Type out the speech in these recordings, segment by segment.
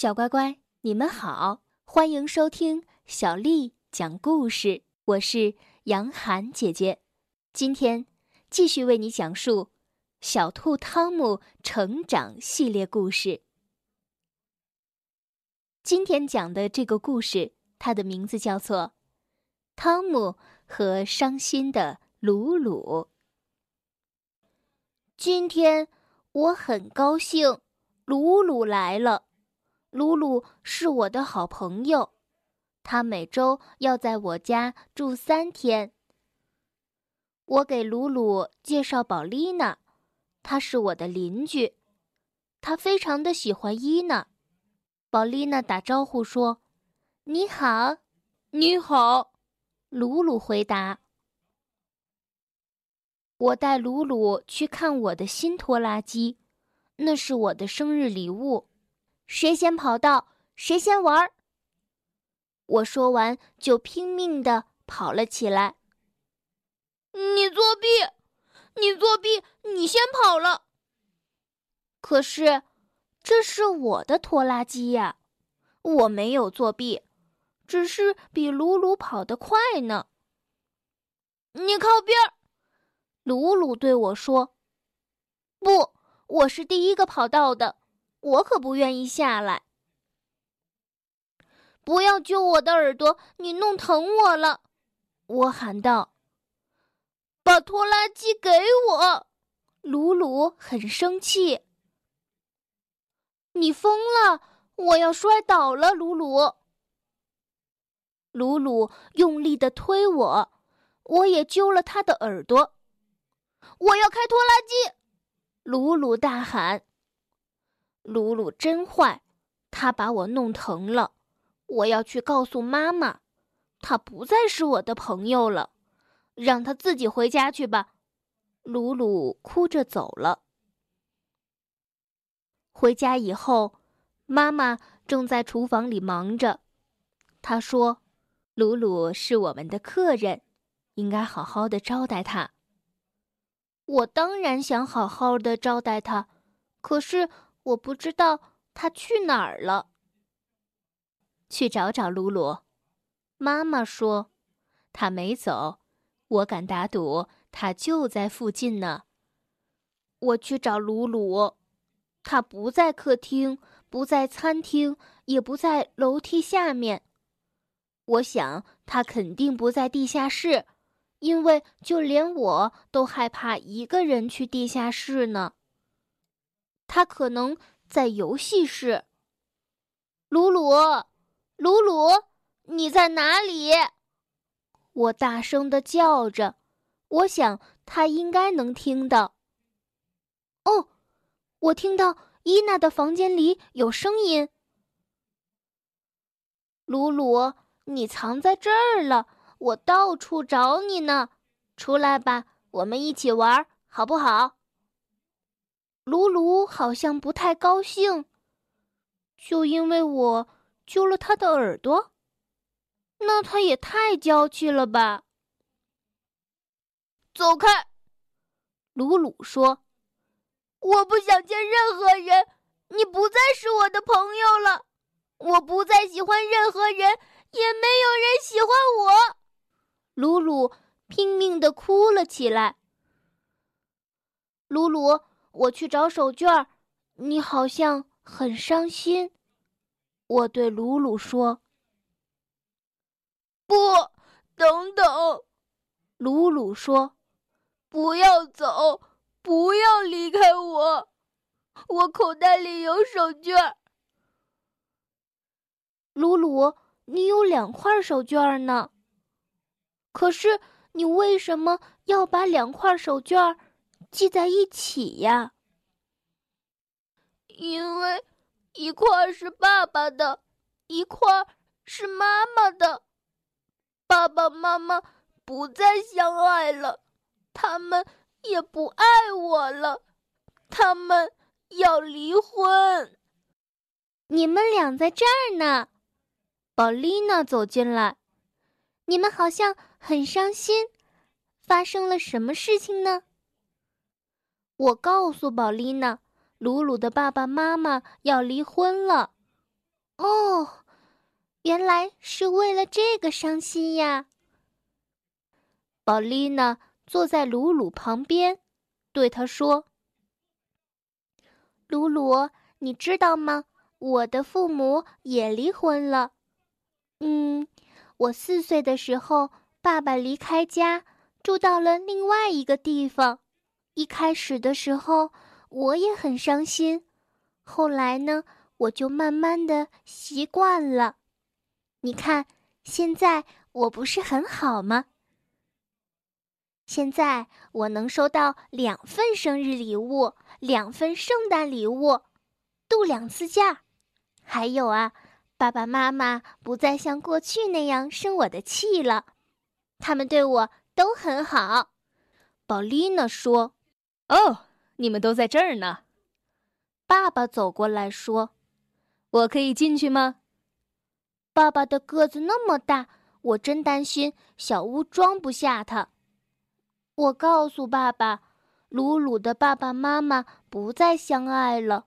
小乖乖，你们好，欢迎收听小丽讲故事。我是杨涵姐姐，今天继续为你讲述《小兔汤姆成长系列故事》。今天讲的这个故事，它的名字叫做《汤姆和伤心的鲁鲁》。今天我很高兴，鲁鲁来了。鲁鲁是我的好朋友，他每周要在我家住三天。我给鲁鲁介绍宝丽娜，她是我的邻居，她非常的喜欢伊娜。宝丽娜打招呼说：“你好，你好。”鲁鲁回答：“我带鲁鲁去看我的新拖拉机，那是我的生日礼物。”谁先跑到，谁先玩儿。我说完就拼命的跑了起来。你作弊！你作弊！你先跑了。可是，这是我的拖拉机呀，我没有作弊，只是比鲁鲁跑得快呢。你靠边儿！鲁鲁对我说：“不，我是第一个跑到的。”我可不愿意下来！不要揪我的耳朵，你弄疼我了！我喊道：“把拖拉机给我！”鲁鲁很生气。你疯了！我要摔倒了！鲁鲁，鲁鲁用力的推我，我也揪了他的耳朵。我要开拖拉机！鲁鲁大喊。鲁鲁真坏，他把我弄疼了。我要去告诉妈妈，他不再是我的朋友了。让他自己回家去吧。鲁鲁哭着走了。回家以后，妈妈正在厨房里忙着。她说：“鲁鲁是我们的客人，应该好好的招待他。”我当然想好好的招待他，可是。我不知道他去哪儿了。去找找鲁鲁。妈妈说，他没走。我敢打赌，他就在附近呢。我去找鲁鲁，他不在客厅，不在餐厅，也不在楼梯下面。我想他肯定不在地下室，因为就连我都害怕一个人去地下室呢。他可能在游戏室。鲁鲁，鲁鲁，你在哪里？我大声的叫着，我想他应该能听到。哦，我听到伊娜的房间里有声音。鲁鲁，你藏在这儿了，我到处找你呢。出来吧，我们一起玩，好不好？鲁鲁好像不太高兴，就因为我揪了他的耳朵，那他也太娇气了吧！走开，鲁鲁说：“我不想见任何人，你不再是我的朋友了，我不再喜欢任何人，也没有人喜欢我。”鲁鲁拼命的哭了起来。鲁鲁。我去找手绢儿你好像很伤心。我对鲁鲁说：“不，等等。”鲁鲁说：“不要走，不要离开我，我口袋里有手绢鲁鲁，你有两块手绢呢。可是你为什么要把两块手绢系在一起呀，因为一块是爸爸的，一块是妈妈的。爸爸妈妈不再相爱了，他们也不爱我了，他们要离婚。你们俩在这儿呢，宝丽娜走进来，你们好像很伤心，发生了什么事情呢？我告诉宝丽娜，鲁鲁的爸爸妈妈要离婚了。哦，原来是为了这个伤心呀。宝丽娜坐在鲁鲁旁边，对他说：“鲁鲁，你知道吗？我的父母也离婚了。嗯，我四岁的时候，爸爸离开家，住到了另外一个地方。一开始的时候，我也很伤心。后来呢，我就慢慢的习惯了。你看，现在我不是很好吗？”现在我能收到两份生日礼物，两份圣诞礼物，度两次假。还有啊，爸爸妈妈不再像过去那样生我的气了，他们对我都很好。宝丽娜说：“哦，你们都在这儿呢。”爸爸走过来说：“我可以进去吗？”爸爸的个子那么大，我真担心小屋装不下他。我告诉爸爸，鲁鲁的爸爸妈妈不再相爱了。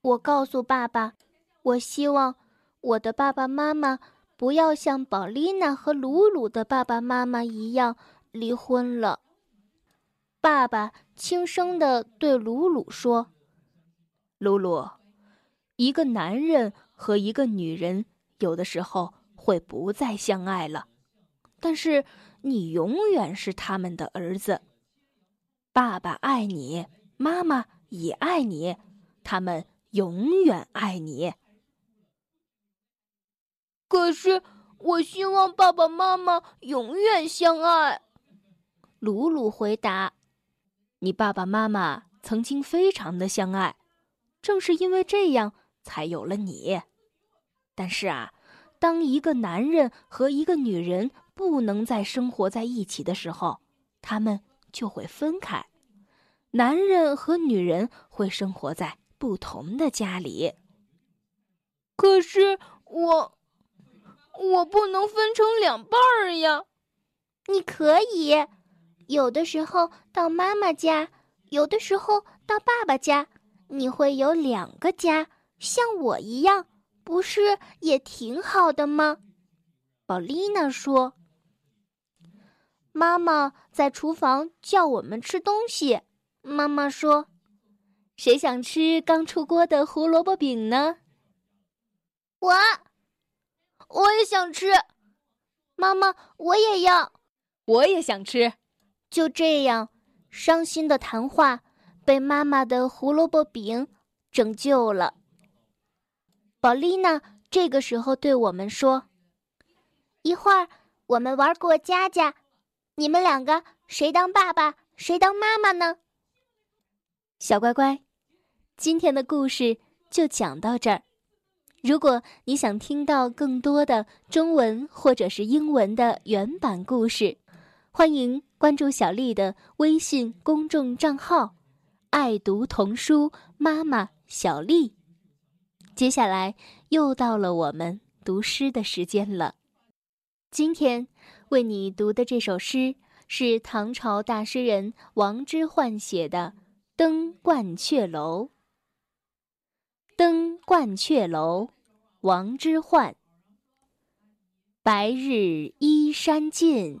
我告诉爸爸，我希望我的爸爸妈妈不要像宝丽娜和鲁鲁的爸爸妈妈一样离婚了。爸爸轻声的对鲁鲁说：“鲁鲁，一个男人和一个女人有的时候会不再相爱了，但是……”你永远是他们的儿子，爸爸爱你，妈妈也爱你，他们永远爱你。可是，我希望爸爸妈妈永远相爱。鲁鲁回答：“你爸爸妈妈曾经非常的相爱，正是因为这样，才有了你。但是啊，当一个男人和一个女人……”不能再生活在一起的时候，他们就会分开。男人和女人会生活在不同的家里。可是我，我不能分成两半儿呀。你可以，有的时候到妈妈家，有的时候到爸爸家，你会有两个家，像我一样，不是也挺好的吗？宝丽娜说。妈妈在厨房叫我们吃东西。妈妈说：“谁想吃刚出锅的胡萝卜饼呢？”我，我也想吃。妈妈，我也要。我也想吃。就这样，伤心的谈话被妈妈的胡萝卜饼拯救了。宝丽娜这个时候对我们说：“一会儿我们玩过家家。”你们两个谁当爸爸，谁当妈妈呢？小乖乖，今天的故事就讲到这儿。如果你想听到更多的中文或者是英文的原版故事，欢迎关注小丽的微信公众账号“爱读童书妈妈小丽”。接下来又到了我们读诗的时间了，今天。为你读的这首诗是唐朝大诗人王之涣写的《登鹳雀楼》。《登鹳雀楼》，王之涣。白日依山尽，